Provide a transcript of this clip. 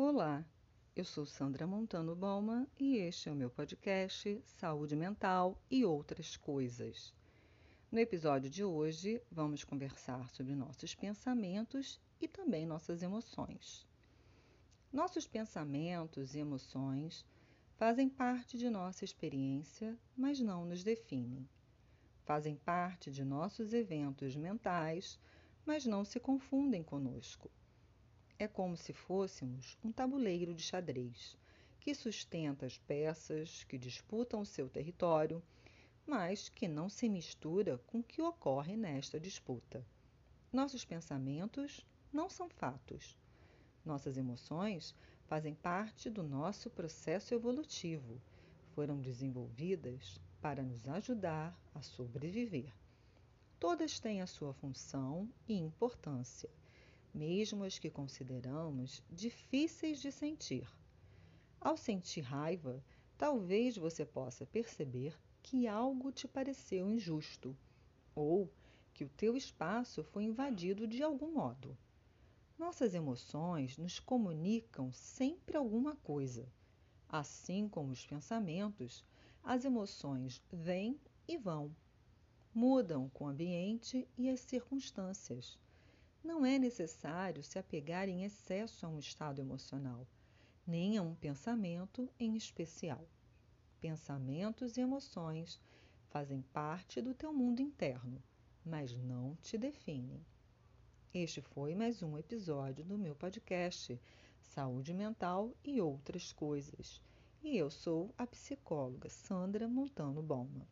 Olá, eu sou Sandra Montano Bauman e este é o meu podcast Saúde Mental e Outras Coisas. No episódio de hoje, vamos conversar sobre nossos pensamentos e também nossas emoções. Nossos pensamentos e emoções fazem parte de nossa experiência, mas não nos definem. Fazem parte de nossos eventos mentais, mas não se confundem conosco é como se fôssemos um tabuleiro de xadrez que sustenta as peças que disputam seu território, mas que não se mistura com o que ocorre nesta disputa. Nossos pensamentos não são fatos. Nossas emoções fazem parte do nosso processo evolutivo. Foram desenvolvidas para nos ajudar a sobreviver. Todas têm a sua função e importância mesmo as que consideramos difíceis de sentir. Ao sentir raiva, talvez você possa perceber que algo te pareceu injusto ou que o teu espaço foi invadido de algum modo. Nossas emoções nos comunicam sempre alguma coisa. Assim como os pensamentos, as emoções vêm e vão, mudam com o ambiente e as circunstâncias. Não é necessário se apegar em excesso a um estado emocional, nem a um pensamento em especial. Pensamentos e emoções fazem parte do teu mundo interno, mas não te definem. Este foi mais um episódio do meu podcast Saúde Mental e Outras Coisas. E eu sou a psicóloga Sandra Montano Bauman.